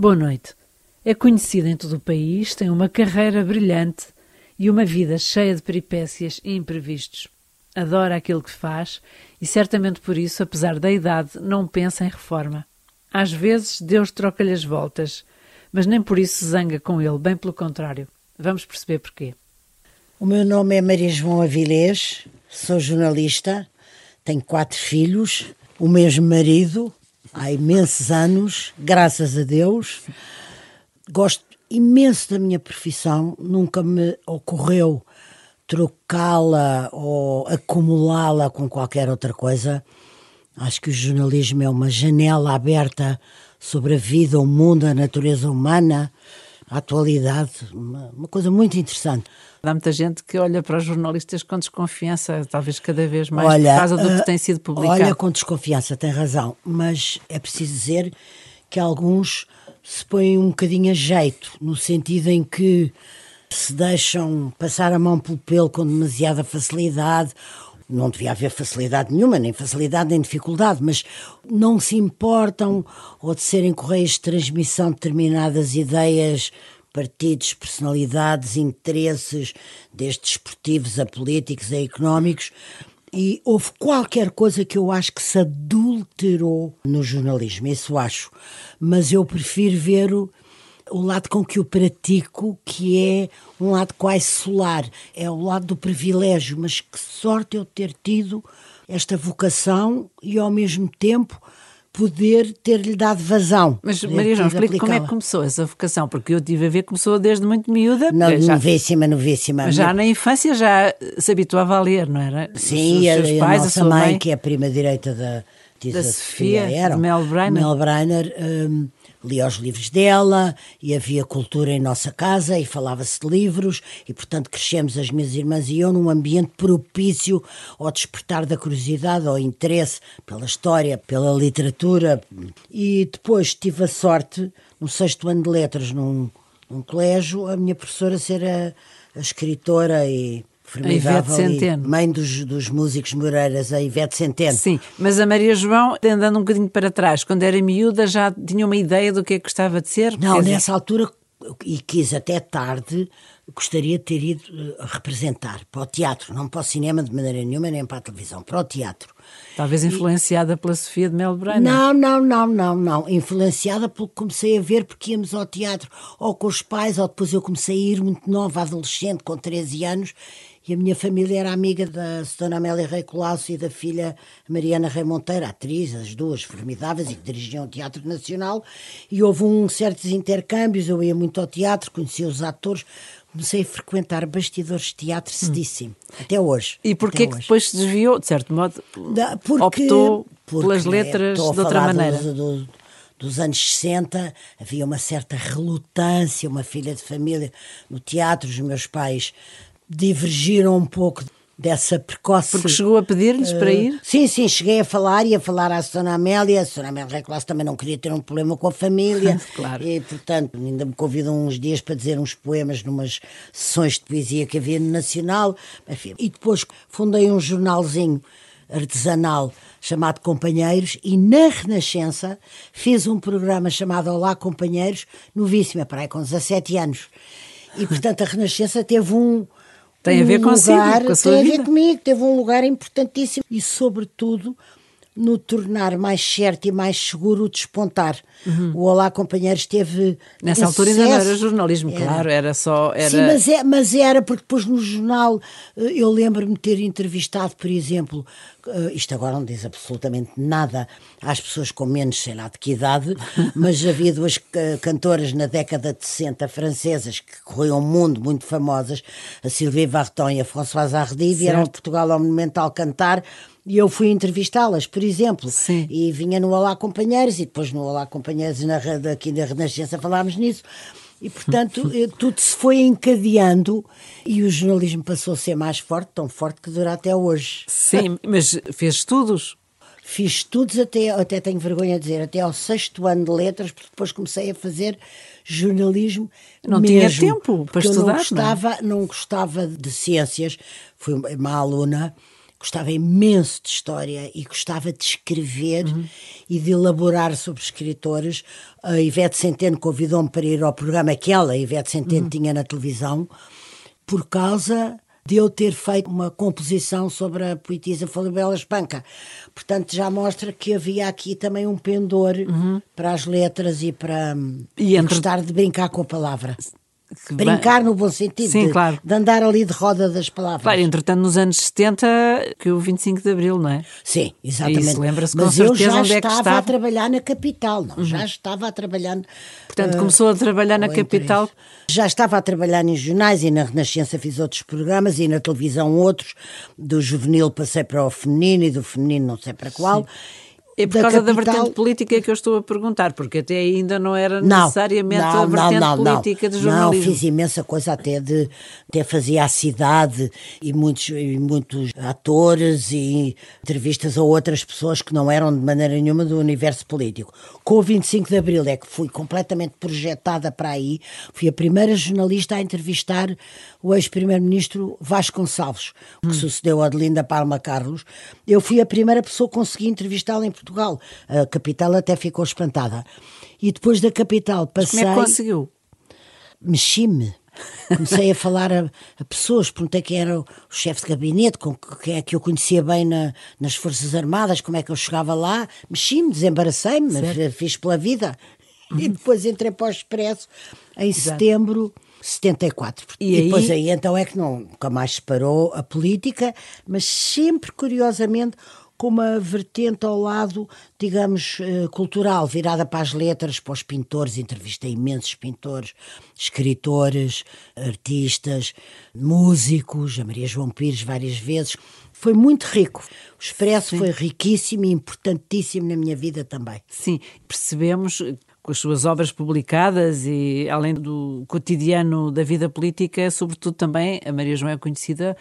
Boa noite. É conhecida em todo o país, tem uma carreira brilhante e uma vida cheia de peripécias e imprevistos. Adora aquilo que faz e certamente por isso, apesar da idade, não pensa em reforma. Às vezes Deus troca-lhe as voltas, mas nem por isso se zanga com ele, bem pelo contrário. Vamos perceber porquê. O meu nome é Maria João Avilés, sou jornalista, tenho quatro filhos, o mesmo marido, há imensos anos, graças a Deus. Gosto imenso da minha profissão, nunca me ocorreu trocá-la ou acumulá-la com qualquer outra coisa. Acho que o jornalismo é uma janela aberta sobre a vida, o mundo, a natureza humana, a atualidade, uma, uma coisa muito interessante. Há muita gente que olha para os jornalistas com desconfiança, talvez cada vez mais olha, por causa do que tem sido publicado. Olha, com desconfiança, tem razão, mas é preciso dizer que alguns se põem um bocadinho a jeito, no sentido em que se deixam passar a mão pelo pelo com demasiada facilidade. Não devia haver facilidade nenhuma, nem facilidade nem dificuldade, mas não se importam ou de serem correios de transmissão de determinadas ideias partidos, personalidades, interesses, desde desportivos a políticos a económicos, e houve qualquer coisa que eu acho que se adulterou no jornalismo, isso acho. Mas eu prefiro ver o, lado com que eu pratico, que é um lado quase solar, é o lado do privilégio, mas que sorte eu ter tido esta vocação e ao mesmo tempo poder ter-lhe dado vazão. Mas Maria João, explique como é que começou essa vocação, porque eu tive a ver que começou desde muito miúda. Não, já, novíssima, novíssima. Já na infância já se habituava a ler, não era? Sim, Os seus a, pais, a nossa a mãe, mãe, que é a prima direita da, da Sofia, Sofia era, de Mel Brainer. Mel Brainer um, lia os livros dela e havia cultura em nossa casa e falava-se de livros e, portanto, crescemos as minhas irmãs e eu num ambiente propício ao despertar da curiosidade, ao interesse pela história, pela literatura. E depois tive a sorte, no sexto ano de letras, num, num colégio, a minha professora ser a, a escritora e Ivete Centeno. Mãe dos, dos músicos Moreiras, a Ivete Centeno. Sim, mas a Maria João, andando um bocadinho para trás, quando era miúda, já tinha uma ideia do que é que gostava de ser? Não, nessa dizer... altura, e quis até tarde, gostaria de ter ido uh, representar para o teatro, não para o cinema de maneira nenhuma, nem para a televisão, para o teatro. Talvez influenciada e... pela Sofia de Melbourne. Não, não, não, não, não. Influenciada pelo que comecei a ver porque íamos ao teatro, ou com os pais, ou depois eu comecei a ir muito nova, adolescente, com 13 anos, e a minha família era amiga da Dona Amélia Rei Colasso e da filha Mariana Rei Monteiro, atriz, as duas formidáveis e que dirigiam o Teatro Nacional, e houve um certos intercâmbios, eu ia muito ao teatro, conhecia os atores, comecei a frequentar bastidores de teatro cedíssimo, hum. até hoje. E porquê que depois se desviou, de certo modo, da, porque, optou porque, pelas letras de outra maneira? Do, do, dos anos 60 havia uma certa relutância, uma filha de família no teatro, os meus pais divergiram um pouco dessa precoce. Porque chegou a pedir-lhes uh, para ir? Eh, sim, sim, cheguei a falar e a falar à Sra. Amélia. A Sra. Amélia Reclasse também não queria ter um problema com a família. claro. E, portanto, ainda me convidam uns dias para dizer uns poemas numas sessões de poesia que havia no Nacional. Enfim. E depois fundei um jornalzinho artesanal chamado Companheiros e na Renascença fiz um programa chamado Olá Companheiros, novíssima, para aí com 17 anos. E, portanto, a Renascença teve um tem a ver um consigo, lugar, com a sua Tem a ver comigo, teve um lugar importantíssimo. E, sobretudo, no tornar mais certo e mais seguro o despontar. Uhum. O Olá Companheiros teve. Nessa altura sucesso. ainda não era jornalismo, era. claro, era só. Era... Sim, mas, é, mas era porque depois no jornal eh, eu lembro-me ter entrevistado, por exemplo, uh, isto agora não diz absolutamente nada às pessoas com menos, sei lá de que idade, mas havia duas uh, cantoras na década de 60 francesas que corriam o mundo, muito famosas, a Sylvie Vartan e a Françoise Hardy, vieram de Portugal ao Monumental cantar e eu fui entrevistá-las, por exemplo, Sim. e vinha no Olá Companheiros, e depois no Olá Companheiros, na, aqui na Renascença, falámos nisso. E, portanto, tudo se foi encadeando e o jornalismo passou a ser mais forte, tão forte que dura até hoje. Sim, mas fez estudos? Fiz estudos até, até tenho vergonha de dizer, até ao sexto ano de letras, porque depois comecei a fazer jornalismo não mesmo, tinha tempo para estudar, eu não gostava, não, não gostava de ciências, fui uma aluna, gostava imenso de história e gostava de escrever uhum. e de elaborar sobre escritores. A Ivete Centeno convidou-me para ir ao programa que ela, Ivete Centeno, uhum. tinha na televisão, por causa de eu ter feito uma composição sobre a poetisa Falabella Espanca. Portanto, já mostra que havia aqui também um pendor uhum. para as letras e para e entre... gostar de brincar com a palavra. Brincar no bom sentido, Sim, de, claro. de andar ali de roda das palavras. Claro, entretanto, nos anos 70, que o 25 de Abril, não é? Sim, exatamente. Isso, lembra-se com Mas eu já onde estava, é estava, a trabalhar na capital, não, uhum. já estava a trabalhar... Portanto, uh, começou a trabalhar na capital... Já estava a trabalhar em jornais e na Renascença fiz outros programas e na televisão outros, do juvenil passei para o feminino e do feminino não sei para qual... Sim é por da causa capital... da vertente política que eu estou a perguntar, porque até ainda não era não, necessariamente não, a vertente não, política de jornalismo. Não, fiz imensa coisa até de até fazia a cidade e muitos, e muitos atores e entrevistas a outras pessoas que não eram de maneira nenhuma do universo político. Com o 25 de Abril é que fui completamente projetada para aí, fui a primeira jornalista a entrevistar o ex-primeiro-ministro Vasco Gonçalves, que hum. sucedeu a Adelinda Palma Carlos. Eu fui a primeira pessoa que consegui entrevistá-la em Portugal Portugal. A capital até ficou espantada. E depois da capital passei. Como é que conseguiu? Mexi-me. Comecei a falar a, a, pessoas, perguntei quem era o chefe de gabinete, com quem é que eu conhecia bem na, nas Forças Armadas, como é que eu chegava lá. Mexi-me, desembaracei-me, fiz pela vida. Uhum. E depois entrei para o Expresso em Exato. setembro. 74. E, e depois aí então é que não, nunca mais se parou a política, mas sempre, curiosamente, com uma vertente ao lado, digamos, eh, cultural, virada para as letras, para os pintores. Entrevistei imensos pintores, escritores, artistas, músicos, a Maria João Pires várias vezes. Foi muito rico. O Expresso Sim. foi riquíssimo e importantíssimo na minha vida também. Sim, percebemos com as suas obras publicadas e além do cotidiano da vida política, sobretudo também a Maria João é conhecida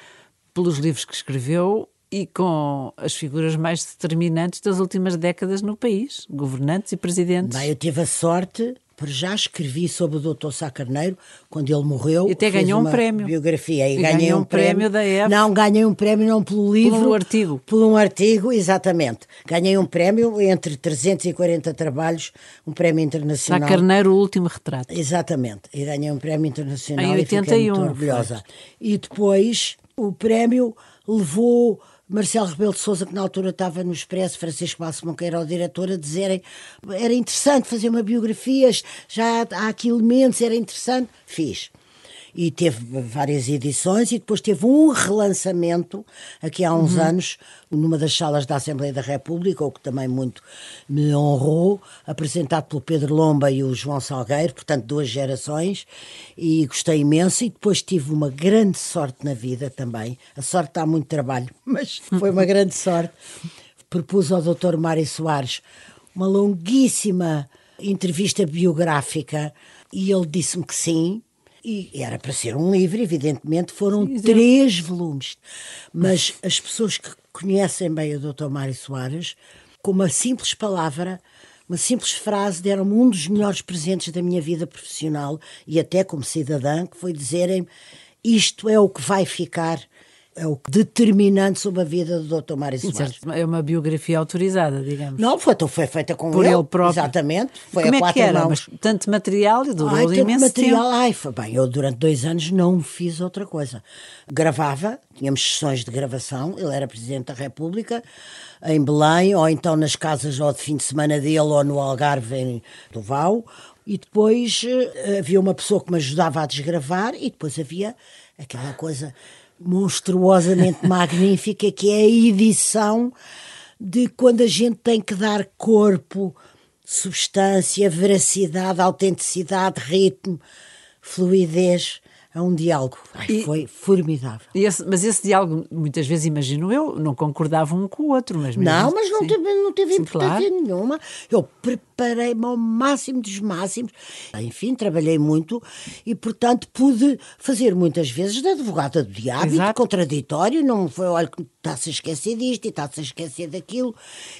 pelos livros que escreveu e com as figuras mais determinantes das últimas décadas no país, governantes e presidentes. Bem, eu tive a sorte, por já escrevi sobre o Dr. Sá Carneiro, quando ele morreu. E até ganhou um prémio. Biografia. E, e ganhei um prémio, prémio da EF. Não, ganhei um prémio não pelo livro. Um artigo. Por um artigo, exatamente. Ganhei um prémio entre 340 trabalhos, um prémio internacional. Sá Carneiro, o último retrato. Exatamente. E ganhei um prémio internacional em 81, e fiquei muito orgulhosa. Foi. E depois o prémio levou Marcelo Rebelo de Sousa, que na altura estava no Expresso, Francisco Balsemão, que era o diretor, a dizerem era interessante fazer uma biografia, já há aqui elementos, era interessante. Fiz e teve várias edições e depois teve um relançamento aqui há uns uhum. anos numa das salas da Assembleia da República, o que também muito me honrou, apresentado pelo Pedro Lomba e o João Salgueiro, portanto duas gerações, e gostei imenso e depois tive uma grande sorte na vida também. A sorte dá muito trabalho, mas foi uma grande sorte. Propus ao Dr. Mário Soares uma longuíssima entrevista biográfica e ele disse-me que sim, e era para ser um livro, evidentemente, foram Sim, três volumes. Mas as pessoas que conhecem bem o Dr. Mário Soares, com uma simples palavra, uma simples frase, deram-me um dos melhores presentes da minha vida profissional e até como cidadã, que foi dizerem isto é o que vai ficar é o determinante sobre a vida do Dr. Mário Soares. É uma biografia autorizada, digamos. Não, foi, então foi feita com Por ele, ele próprio. Exatamente. Foi Como a é que era? Mãos. Mas tanto material e durou ai, tanto imenso material, tempo. Ai, foi bem, eu durante dois anos não fiz outra coisa. Gravava, tínhamos sessões de gravação, ele era Presidente da República, em Belém, ou então nas casas ou de fim de semana dele, ou no Algarve, em Duval, e depois uh, havia uma pessoa que me ajudava a desgravar, e depois havia aquela coisa monstruosamente magnífica, que é a edição de quando a gente tem que dar corpo, substância, veracidade, autenticidade, ritmo, fluidez a um diálogo. Ai, e, foi formidável. Esse, mas esse diálogo, muitas vezes, imagino eu, não concordava um com o outro. Mas não, mas não teve, não teve sim, importância claro. nenhuma. Eu preparei-me ao máximo dos máximos. Enfim, trabalhei muito e, portanto, pude fazer muitas vezes de advogada do diabo e de contraditório. Não foi, olha, está-se a esquecer disto e está-se a esquecer daquilo.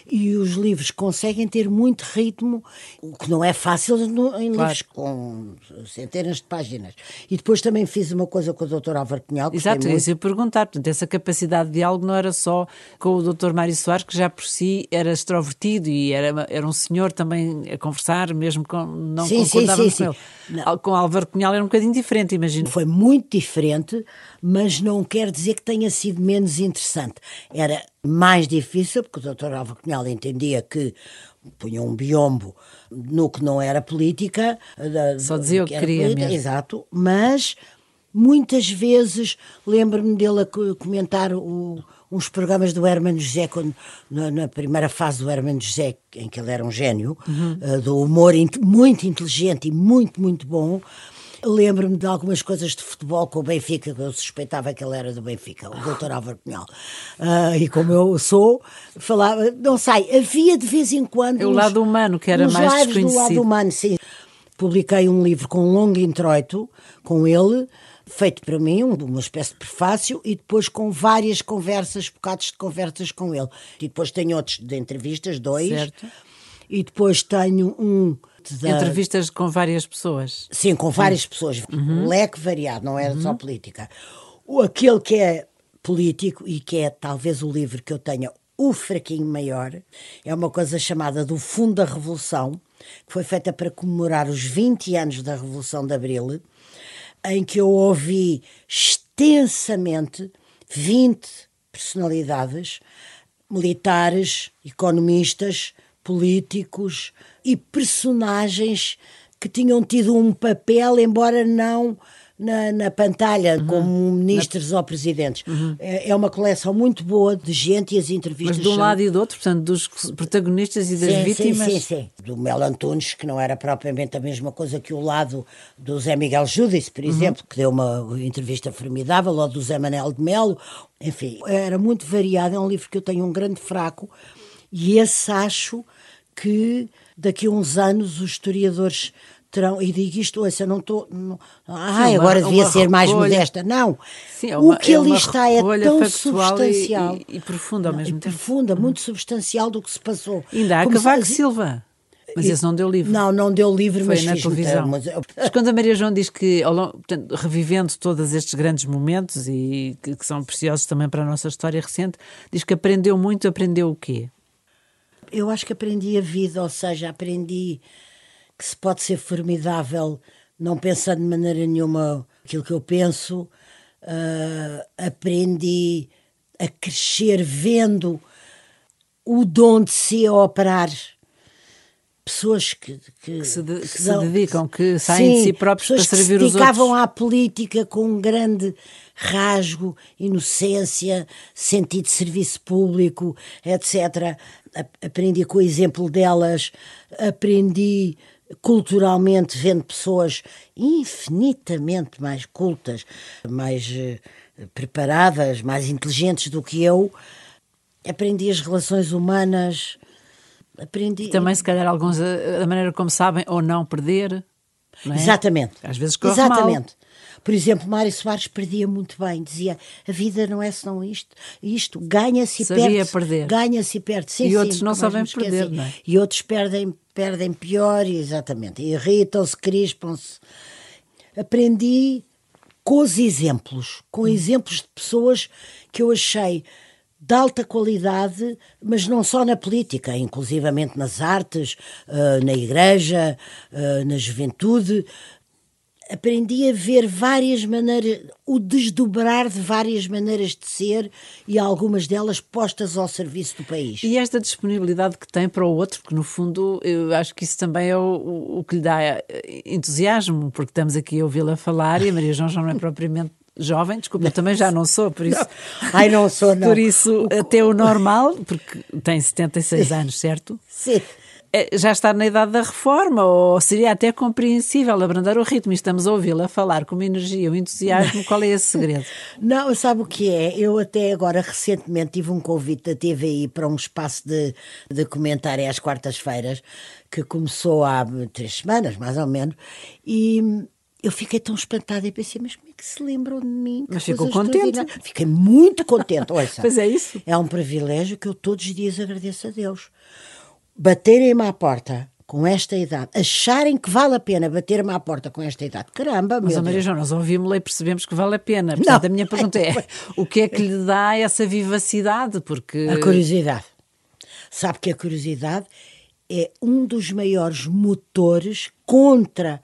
E os livros conseguem ter muito ritmo, o que não é fácil em claro. livros com centenas de páginas. E depois também fiz uma coisa com o Dr. Álvaro Cunhal. Exato, isso eu perguntar. Portanto, essa capacidade de diálogo não era só com o Dr. Mário Soares, que já por si era extrovertido e era, era um senhor também a conversar, mesmo com, não sim, concordávamos sim, sim, com ele. Não. Com Álvaro Cunhal era um bocadinho diferente, imagino. Foi muito diferente, mas não quer dizer que tenha sido menos interessante. Era mais difícil, porque o Dr. Álvaro Cunhal entendia que punha um biombo no que não era política. Só dizia o que, que queria política, mesmo. Exato, mas muitas vezes lembro-me dele a comentar o, uns programas do Hermano José, quando, na, na, primeira fase do Hermano José, em que ele era um gênio, uhum. uh, do humor muito inteligente e muito, muito bom. Lembro-me de algumas coisas de futebol com o Benfica, que eu suspeitava que ele era do Benfica, o doutor Álvaro Cunhal. Uh, e como eu sou, falava, não sei, havia de vez em quando. É o lado humano que era mais desconhecido. do lado humano, sim. Publiquei um livro com um longo introito com ele, feito para mim, uma espécie de prefácio, e depois com várias conversas, bocados de conversas com ele. E depois tenho outros de entrevistas, dois. Certo. E depois tenho um da... Entrevistas com várias pessoas. Sim, com várias Sim. pessoas. Uhum. Um leque variado, não era uhum. só política. O, aquele que é político e que é talvez o livro que eu tenha o fraquinho maior, é uma coisa chamada do Fundo da Revolução, que foi feita para comemorar os 20 anos da Revolução de Abril, em que eu ouvi extensamente 20 personalidades, militares, economistas, políticos e personagens que tinham tido um papel, embora não na, na pantalha, uhum. como ministros na... ou presidentes. Uhum. É, é, uma coleção muito boa de gente e as entrevistas. Mas de um são... lado e do outro, portanto, dos protagonistas e das sim, vítimas. Sim, sim, sim. Do Mel Antunes, que não era propriamente a mesma coisa que o lado do Zé Miguel Judice, por uhum. exemplo, que deu uma entrevista formidável, ou do Zé Manel de Melo. Enfim, era muito variado. É um livro que eu tenho um grande fraco e esse acho que daqui a uns anos os historiadores terão, e digo isto, ouça, não estou. Ai, agora devia ser recolha, mais modesta. Não. Sim, é uma, o que é ali está é tão substancial. E, e, e profunda ao mesmo tempo. Profunda, uhum. muito substancial do que se passou. Ainda há Como Cavaco se... Silva. Mas esse não deu livro. Não, não deu livro, Foi mas na televisão. Mas... mas... quando a Maria João diz que, portanto, revivendo todos estes grandes momentos e que, que, são preciosos também para a nossa história recente, diz que aprendeu muito, aprendeu o quê? Eu acho que aprendi a vida, ou seja, aprendi que se pode ser formidável não pensando de maneira nenhuma aquilo que eu penso. Uh, aprendi a crescer vendo o dom de si a operar. Pessoas que, que, que, se, de, que, que se, dedicam, que saem sim, de si próprios para servir os outros. se dedicavam à política com um grande rasgo, inocência, sentido de serviço público, etc. Aprendi com o exemplo delas, aprendi culturalmente vendo pessoas infinitamente mais cultas, mais uh, preparadas, mais inteligentes do que eu, aprendi as relações humanas, aprendi... E também, se calhar, alguns, eh, da maneira como sabem ou não perder... Não é? Exatamente. Às vezes corre Exatamente. Mal. Por exemplo, Mário Soares perdia muito bem, dizia a vida não é senão isto, isto ganha-se e perde. perder. Ganha-se e perde. Sim, e sim, outros não sabem perder, não é? E outros perdem, perdem pior, exatamente. Irritam-se, crispam-se. Aprendi com os exemplos, com hum. exemplos de pessoas que eu achei de alta qualidade, mas não só na política, inclusivamente nas artes, uh, na igreja, uh, na juventude, aprendi a ver várias maneiras, o desdobrar de várias maneiras de ser e algumas delas postas ao serviço do país. E esta disponibilidade que tem para o outro, porque no fundo eu acho que isso também é o, o que lhe dá eh, entusiasmo, porque estamos aqui a ouvi-la falar e a Maria João já não é propriamente jovem, desculpa, eu também já não sou, por isso. Não. Ai, não sou, não. Por isso, até o normal, porque tem 76 anos, certo? Sim já está na idade da reforma, ou seria até compreensível abrandar o ritmo. E estamos a ouvi-la falar com uma energia, um entusiasmo. Qual é esse segredo? Não, sabe o que é? Eu até agora recentemente tive um convite da TVI para um espaço de, de comentário às quartas-feiras, que começou há três semanas, mais ou menos, e eu fiquei tão espantada e pensei, mas como é que se lembram de mim? Mas ficou contente? Fiquei muito contente. Pois é isso. É um privilégio que eu todos os dias agradeço a Deus. Baterem-me à porta com esta idade, acharem que vale a pena bater-me à porta com esta idade, caramba, Mas, meu Maria João, nós ouvimos-la e percebemos que vale a pena. Portanto, Não. a minha pergunta é, o que é que lhe dá essa vivacidade? Porque... A curiosidade. Sabe que a curiosidade é um dos maiores motores contra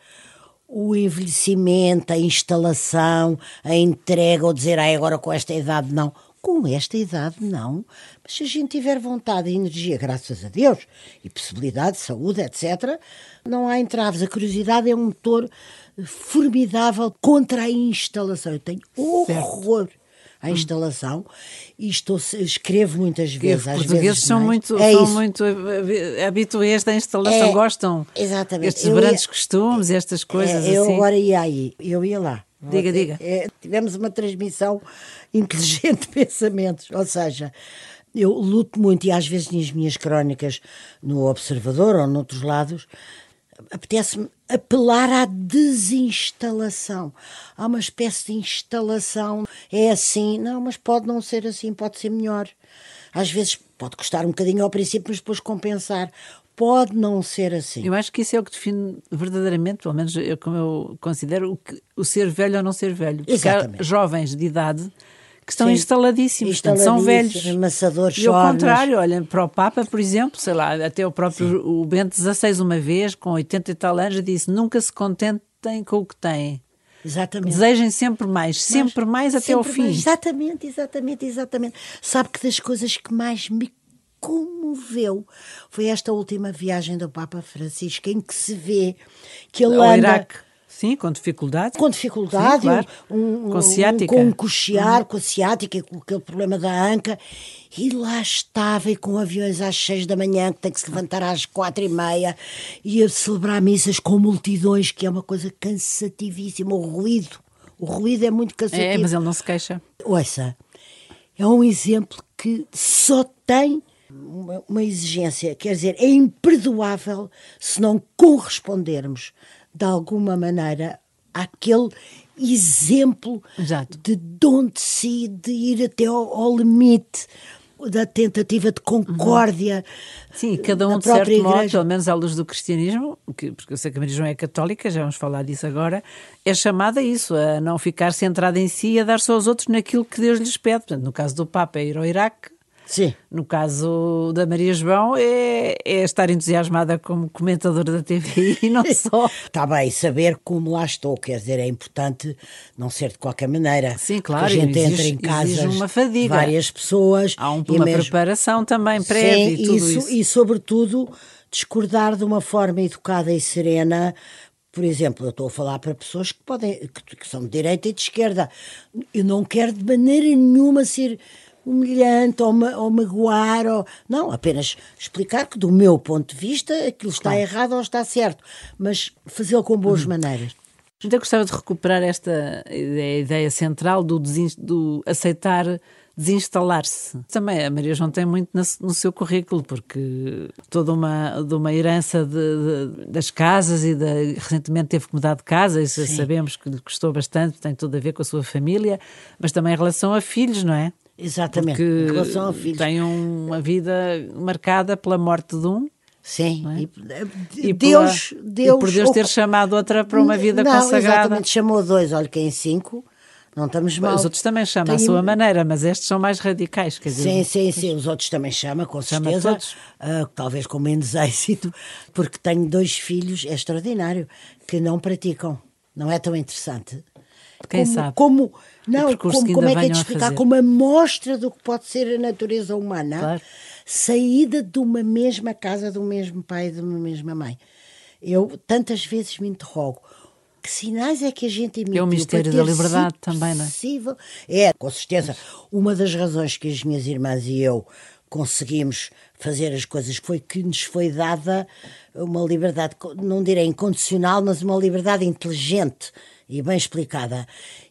o envelhecimento, a instalação, a entrega, ou dizer, ah, agora com esta idade não. Com esta idade não. Mas se a gente tiver vontade e energia, graças a Deus, e possibilidade, saúde, etc., não há entraves. A curiosidade é um motor formidável contra a instalação. Eu tenho horror. Certo à instalação e estou, escrevo muitas vezes. Os portugueses vezes são, muito, é são muito habituês da instalação, é, gostam exatamente. estes eu grandes ia, costumes estas coisas. É, eu assim. agora ia aí, eu ia lá. Diga, diga. É, tivemos uma transmissão inteligente de pensamentos, ou seja, eu luto muito e às vezes nas minhas crónicas no Observador ou noutros lados apetece-me apelar à desinstalação. Há uma espécie de instalação. É assim, não, mas pode não ser assim, pode ser melhor. Às vezes pode custar um bocadinho ao princípio, mas depois compensar. Pode não ser assim. Eu acho que isso é o que define verdadeiramente, pelo menos eu, como eu considero, o, que, o ser velho ou não ser velho. Porque Exatamente. há jovens de idade que estão Sim, instaladíssimos, portanto, são velhos. Amassadores e ao contrário, olha, para o Papa, por exemplo, sei lá, até o próprio Sim. o Bento XVI uma vez, com 80 e tal anos, disse, nunca se contentem com o que têm. Exatamente. Desejem sempre mais, sempre mais até ao fim. Mais. Exatamente, exatamente, exatamente. Sabe que das coisas que mais me comoveu foi esta última viagem do Papa Francisco, em que se vê que ele ao anda... Iraque. Sim, com dificuldade. Com dificuldade, Sim, claro. um, com ciática. Um, com um coxear, uhum. com a ciática, com aquele problema da anca. E lá estava, e com aviões às seis da manhã, que tem que se levantar às quatro e meia, e a celebrar missas com multidões, que é uma coisa cansativíssima. O ruído, o ruído é muito cansativo. É, mas ele não se queixa. Ouça, é um exemplo que só tem uma, uma exigência, quer dizer, é imperdoável se não correspondermos de alguma maneira, aquele exemplo Exato. de dom de si, de ir até ao, ao limite da tentativa de concórdia. Uhum. Sim, cada um de certo igreja. modo, pelo menos à luz do cristianismo, que, porque eu sei que a Maria João é católica, já vamos falar disso agora, é chamada a isso, a não ficar centrada em si e a dar só aos outros naquilo que Deus lhes pede. Portanto, no caso do Papa é ir ao Iraque, Sim. No caso da Maria João, é, é estar entusiasmada como comentadora da TV e não só. Está bem, saber como lá estou, quer dizer, é importante não ser de qualquer maneira. Sim, claro. A gente exige, entra em casa uma fadiga. várias pessoas. Há um, uma mesmo... preparação também prévia e tudo isso, isso. E, sobretudo, discordar de uma forma educada e serena por exemplo, eu estou a falar para pessoas que podem que, que, são de direita e de esquerda. Eu não quero de maneira nenhuma ser humilhante ou, ma ou magoar. Ou... Não, apenas explicar que, do meu ponto de vista, aquilo está claro. errado ou está certo, mas fazê-lo com boas uhum. maneiras. Então gostava de recuperar esta ideia, ideia central do, do aceitar desinstalar-se. Também a Maria João tem muito no seu currículo, porque toda uma, de uma herança de, de, das casas e de, recentemente teve que mudar de casa, isso Sim. sabemos que lhe custou bastante, tem tudo a ver com a sua família, mas também em relação a filhos, não é? Exatamente, Porque em relação ao filho. Tem uma vida marcada pela morte de um. Sim, é? e, e, Deus, pela, Deus, e por Deus ter chamado outra para uma vida não, consagrada. Exatamente, chamou dois, olha que em cinco, não estamos mal. Os outros também chamam Tem... à sua maneira, mas estes são mais radicais. Quer dizer, sim, sim, sim, os outros também chamam, com chama certeza. Uh, talvez com menos êxito, porque tenho dois filhos, é extraordinário, que não praticam. Não é tão interessante. Quem como, sabe? Como, não, como, como é que é de explicar? Como a mostra do que pode ser a natureza humana, claro. saída de uma mesma casa, do mesmo pai de uma mesma mãe. Eu tantas vezes me interrogo. Que sinais é que a gente emitiu? É o mistério da liberdade também, não é? Possível? É, com certeza. Uma das razões que as minhas irmãs e eu conseguimos fazer as coisas, foi que nos foi dada uma liberdade, não direi incondicional, mas uma liberdade inteligente e bem explicada.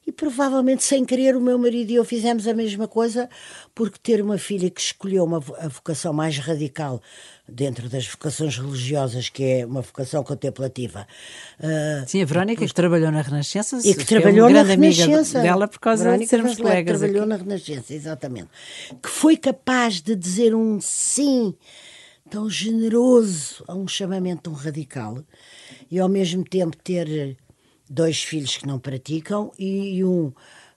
E provavelmente sem querer o meu marido e eu fizemos a mesma coisa, porque ter uma filha que escolheu uma, a vocação mais radical dentro das vocações religiosas, que é uma vocação contemplativa. Uh, Sim, a Verónica que trabalhou na Renascença e que trabalhou é na Renascença dela por causa Verónica de sermos colegas. trabalhou aqui. na Renascença, exatamente. Que foi capaz de dizer um sim tão generoso a um chamamento tão radical e ao mesmo tempo ter dois filhos que não praticam e um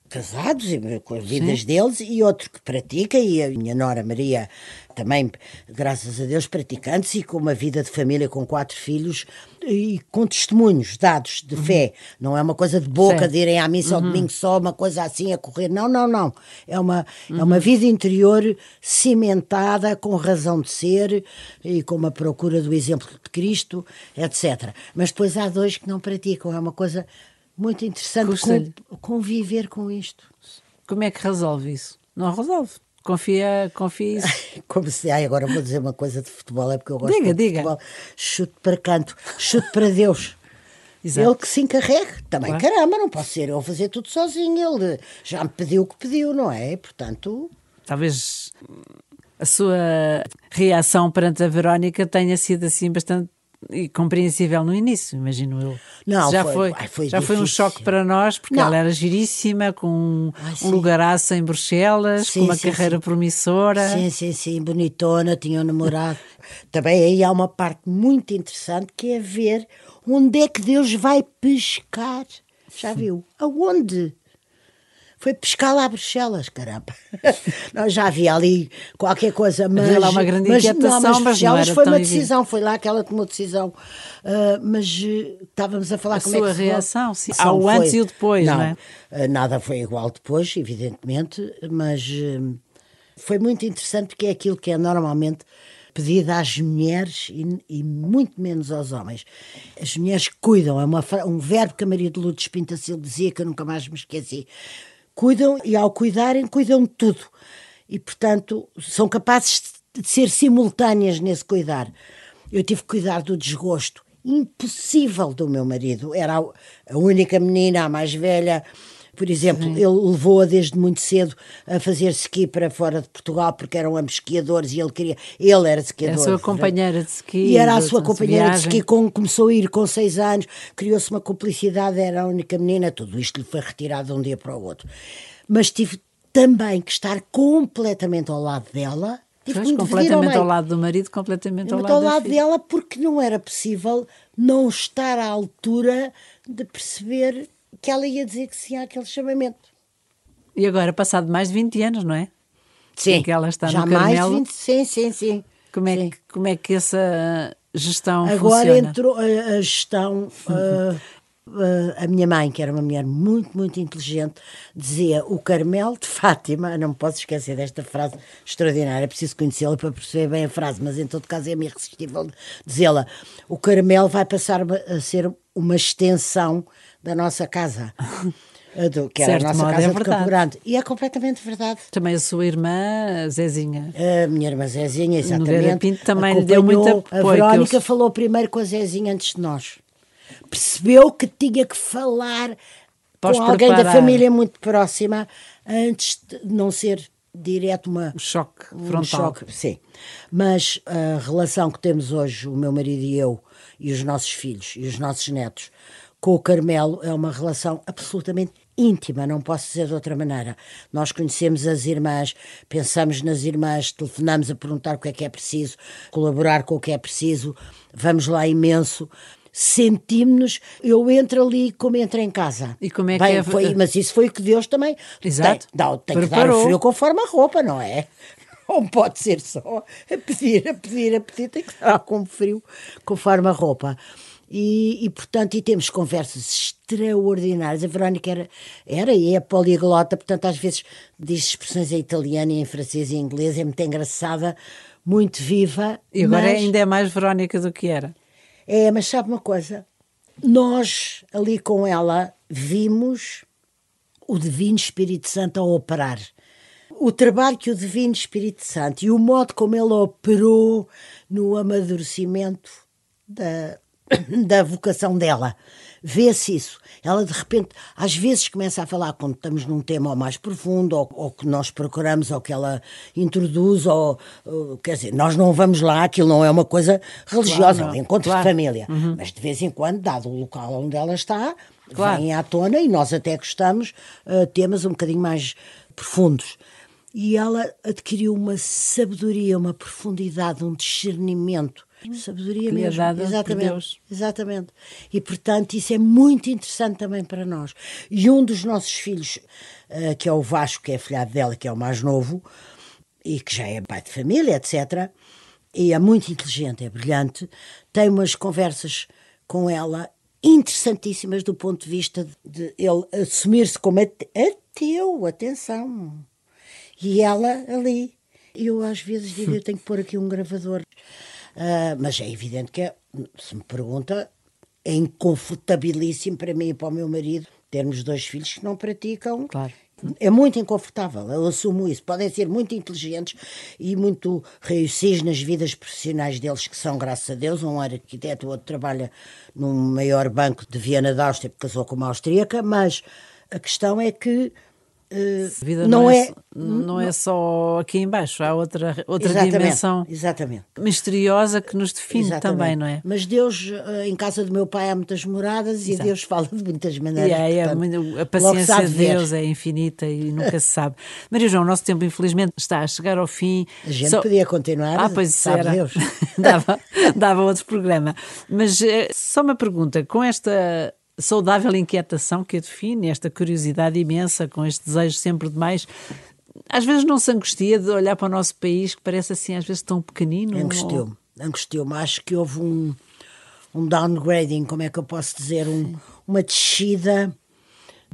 casados e com as vidas Sim. deles e outro que pratica e a minha nora Maria também, graças a Deus, praticantes e com uma vida de família com quatro filhos e com testemunhos dados de uhum. fé. Não é uma coisa de boca Sim. de irem à missa uhum. ao domingo só, uma coisa assim a correr. Não, não, não. É uma, uhum. é uma uhum. vida interior cimentada, com razão de ser e com uma procura do exemplo de Cristo, etc. Mas depois há dois que não praticam. É uma coisa muito interessante conviver com isto. Como é que resolve isso? Não resolve. Confia, confia isso. Como se, ai, agora vou dizer uma coisa de futebol, é porque eu gosto diga, de diga. futebol. Chute para canto, chute para Deus. Exato. Ele que se encarregue. Também, claro. caramba, não posso ser eu a fazer tudo sozinho. Ele já me pediu o que pediu, não é? Portanto. Talvez a sua reação perante a Verónica tenha sido assim bastante e compreensível no início, imagino eu. Não, já foi, foi, ai, foi já foi um choque para nós, porque não. ela era giríssima, com ai, um lugaraço em Bruxelas, sim, com uma sim, carreira sim. promissora. Sim, sim, sim, bonitona, tinha um namorado. Também aí há uma parte muito interessante que é ver onde é que Deus vai pescar. Já viu? Aonde? Foi pescar lá Bruxelas, caramba. Nós já havia ali qualquer coisa, mas. Havia lá uma grande mas, inquietação, não, mas, Bruxelas foi uma decisão, foi lá que ela tomou decisão. Uh, mas uh, estávamos a falar a como é que. A sua reação, sim. Há o antes e o depois, não, não é? Uh, nada foi igual depois, evidentemente, mas foi muito interessante porque é aquilo que é normalmente pedido às mulheres e, e, muito menos aos homens. As mulheres cuidam, é uma, um verbo que a Maria de Lourdes Pinta Silva dizia que eu nunca mais me esqueci cuidam e, ao cuidarem, cuidam de tudo. E, portanto, são capazes de ser simultâneas nesse cuidar. Eu tive que cuidar do desgosto impossível do meu marido. Era a única menina, a mais velha, por exemplo, Sim. ele levou-a desde muito cedo a fazer ski para fora de Portugal, porque eram ambos esquiadores e ele queria. Ele era esquiador. Era a sua companheira de ski. E era a sua companheira de, ski. Com, começou a ir com seis anos, criou-se uma cumplicidade, era a única menina. Tudo isto lhe foi retirado de um dia para o outro. Mas tive também que estar completamente ao lado dela. Tive pois, completamente ao, ao, lado do marido, completamente ao lado, ao lado dela, porque não era possível não estar à altura de perceber que ela ia dizer que sim àquele chamamento. E agora, passado mais de 20 anos, não é? Sim. que ela está já no mais de 20, sim, sim, sim. Como é, sim. Que, como é que essa gestão agora funciona? Agora entrou a, a gestão... Uh, a minha mãe, que era uma mulher muito, muito inteligente, dizia: O Carmelo de Fátima, não me posso esquecer desta frase extraordinária, preciso conhecê-la para perceber bem a frase, mas em todo caso é irresistível dizê-la: O Carmelo vai passar a ser uma extensão da nossa casa. Do, que era a nossa casa é de Campo Grande. E é completamente verdade. Também a sua irmã, Zezinha. A minha irmã Zezinha, exatamente. Pinto também lhe deu muito apoio. A Verónica eu... falou primeiro com a Zezinha antes de nós. Percebeu que tinha que falar Podes com alguém preparar. da família muito próxima antes de não ser direto uma um choque frontal. Um choque, sim. Mas a relação que temos hoje, o meu marido e eu, e os nossos filhos e os nossos netos, com o Carmelo é uma relação absolutamente íntima, não posso dizer de outra maneira. Nós conhecemos as irmãs, pensamos nas irmãs, telefonamos a perguntar o que é que é preciso, colaborar com o que é preciso, vamos lá imenso. Sentimos-nos, eu entro ali como entro em casa. E como é Bem, que é? Foi, mas isso foi o que Deus também Exato. tem, dá, tem que dar o frio conforme a roupa, não é? Não pode ser só a pedir, a pedir, a pedir, tem que estar com frio conforme a roupa. E, e, portanto, e temos conversas extraordinárias. A Verónica era, era e é poliglota, portanto, às vezes diz expressões em italiano, em francês e em inglês, é muito engraçada, muito viva. E agora mas... ainda é mais Verónica do que era. É, mas sabe uma coisa? Nós, ali com ela, vimos o Divino Espírito Santo a operar. o trabalho que o Divino Espírito Santo e o modo como ele operou no amadurecimento da, da vocação dela. Vê-se isso. Ela, de repente, às vezes começa a falar quando estamos num tema mais profundo, ou, ou que nós procuramos, ou que ela introduz, ou, ou, quer dizer, nós não vamos lá, aquilo não é uma coisa religiosa, claro, é um encontro claro. de família. Uhum. Mas de vez em quando, dado o local onde ela está, claro. vem à tona e nós até gostamos uh, temas um bocadinho mais profundos. E ela adquiriu uma sabedoria, uma profundidade, um discernimento Sabedoria que mesmo. É exatamente. Exatamente. E portanto, isso é muito interessante também para nós. E um dos nossos filhos, uh, que é o Vasco, que é filhado dela, que é o mais novo, e que já é pai de família, etc., e é muito inteligente, é brilhante, tem umas conversas com ela interessantíssimas do ponto de vista de ele assumir-se como ateu, atenção. E ela ali. Eu às vezes digo, eu tenho que pôr aqui um gravador Uh, mas é evidente que, se me pergunta, é inconfortabilíssimo para mim e para o meu marido termos dois filhos que não praticam. Claro. É muito inconfortável, eu assumo isso. Podem ser muito inteligentes e muito reussis nas vidas profissionais deles, que são, graças a Deus, um é arquiteto, o outro trabalha num maior banco de Viena da Áustria, porque casou com uma austríaca, mas a questão é que a vida não, não é, é, não é só aqui embaixo, há outra, outra exatamente, dimensão exatamente. misteriosa que nos define exatamente. também, não é? Mas Deus, eh, em casa do meu pai há muitas moradas Exato. e Deus fala de muitas maneiras. Yeah, é, portanto, a paciência de Deus é infinita e nunca se sabe. Maria João, o nosso tempo infelizmente está a chegar ao fim. A gente só... podia continuar, ah, pois sabe era. Deus. dava, dava outro programa. Mas eh, só uma pergunta, com esta saudável inquietação que a define, esta curiosidade imensa, com este desejo sempre de mais. Às vezes não se angustia de olhar para o nosso país, que parece assim, às vezes tão pequenino. Angustiou-me, ou... angustiou-me. Acho que houve um, um downgrading, como é que eu posso dizer? Um, uma descida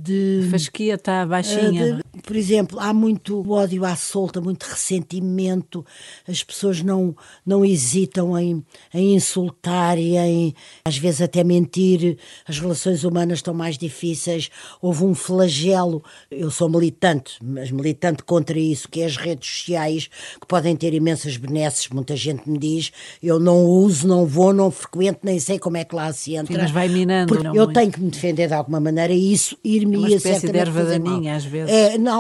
de. A fasquia está baixinha. De, por exemplo, há muito ódio à solta, muito ressentimento, as pessoas não, não hesitam em, em insultar e em, às vezes, até mentir. As relações humanas estão mais difíceis. Houve um flagelo. Eu sou militante, mas militante contra isso, que é as redes sociais, que podem ter imensas benesses. Muita gente me diz, eu não uso, não vou, não frequento, nem sei como é que lá se entra. Sim, mas vai minando. Eu muito. tenho que me defender de alguma maneira e isso ir-me é uma espécie de erva daninha, às vezes. É, não,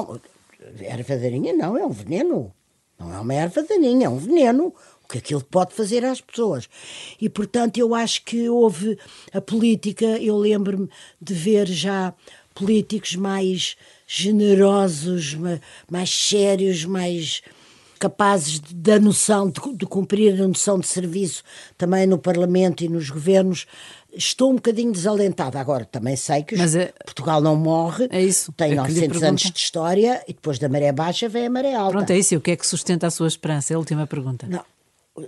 erva daninha não, é um veneno. Não é uma erva daninha, é um veneno. O que aquilo pode fazer às pessoas. E, portanto, eu acho que houve a política, eu lembro-me de ver já políticos mais generosos, mais sérios, mais capazes da noção, de, de, cumprir a noção de serviço também no Parlamento e nos governos. Estou um bocadinho desalentada. Agora, também sei que é, Portugal não morre, é isso, tem é 900 anos de história e depois da maré baixa vem a maré alta. Pronto, é isso. E o que é que sustenta a sua esperança? É a última pergunta. Não,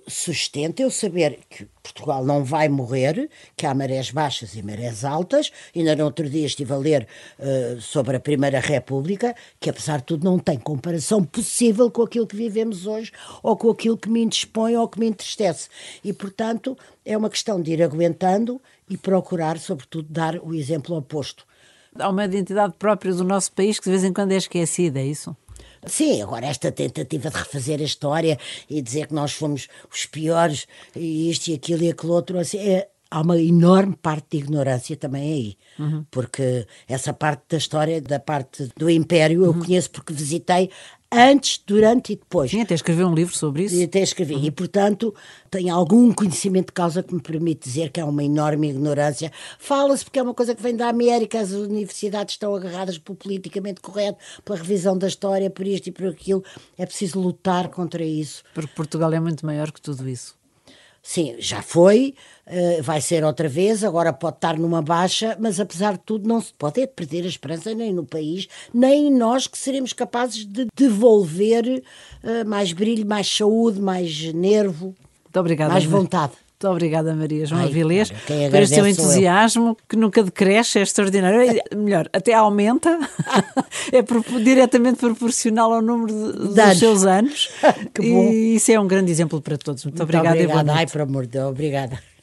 sustenta eu saber que Portugal não vai morrer, que há marés baixas e marés altas. Ainda no outro dia estive a ler uh, sobre a Primeira República, que apesar de tudo não tem comparação possível com aquilo que vivemos hoje, ou com aquilo que me indispõe ou que me entristece. E, portanto, é uma questão de ir aguentando e procurar, sobretudo, dar o exemplo oposto. Há uma identidade própria do nosso país que de vez em quando é esquecida, é isso? Sim, agora esta tentativa de refazer a história e dizer que nós fomos os piores e isto e aquilo e aquele outro, assim, é, há uma enorme parte de ignorância também aí. Uhum. Porque essa parte da história, da parte do Império, uhum. eu conheço porque visitei antes, durante e depois. Sim, até escrevi um livro sobre isso. E até escrevi. Uhum. E, portanto, tenho algum conhecimento de causa que me permite dizer que é uma enorme ignorância. Fala-se porque é uma coisa que vem da América, as universidades estão agarradas pelo politicamente correto, pela revisão da história, por isto e por aquilo. É preciso lutar contra isso. Porque Portugal é muito maior que tudo isso. Sim, já foi, uh, vai ser outra vez, agora pode estar numa baixa, mas apesar de tudo não se pode é perder a esperança nem no país, nem nós que seremos capazes de devolver uh, mais brilho, mais saúde, mais nervo, obrigada, mais vontade. Muito obrigada, Maria João Ai, Avilés, por este seu entusiasmo eu. que nunca decresce, é extraordinário. Melhor, até aumenta, é diretamente proporcional ao número de, dos seus anos. que bom. E isso é um grande exemplo para todos. Muito, Muito obrigada. Obrigada, ai, por amor de Deus, obrigada.